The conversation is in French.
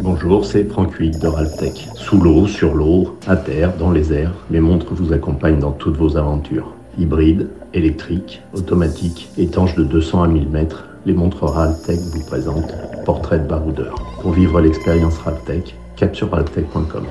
Bonjour, c'est Franck Huyghe de Raltech. Sous l'eau, sur l'eau, à terre, dans les airs, mes montres vous accompagnent dans toutes vos aventures. Hybrides, électriques, automatiques, étanches de 200 à 1000 mètres, les montres Raltech vous présentent Portrait de baroudeur. Pour vivre l'expérience Raltech, cap sur raltech.com.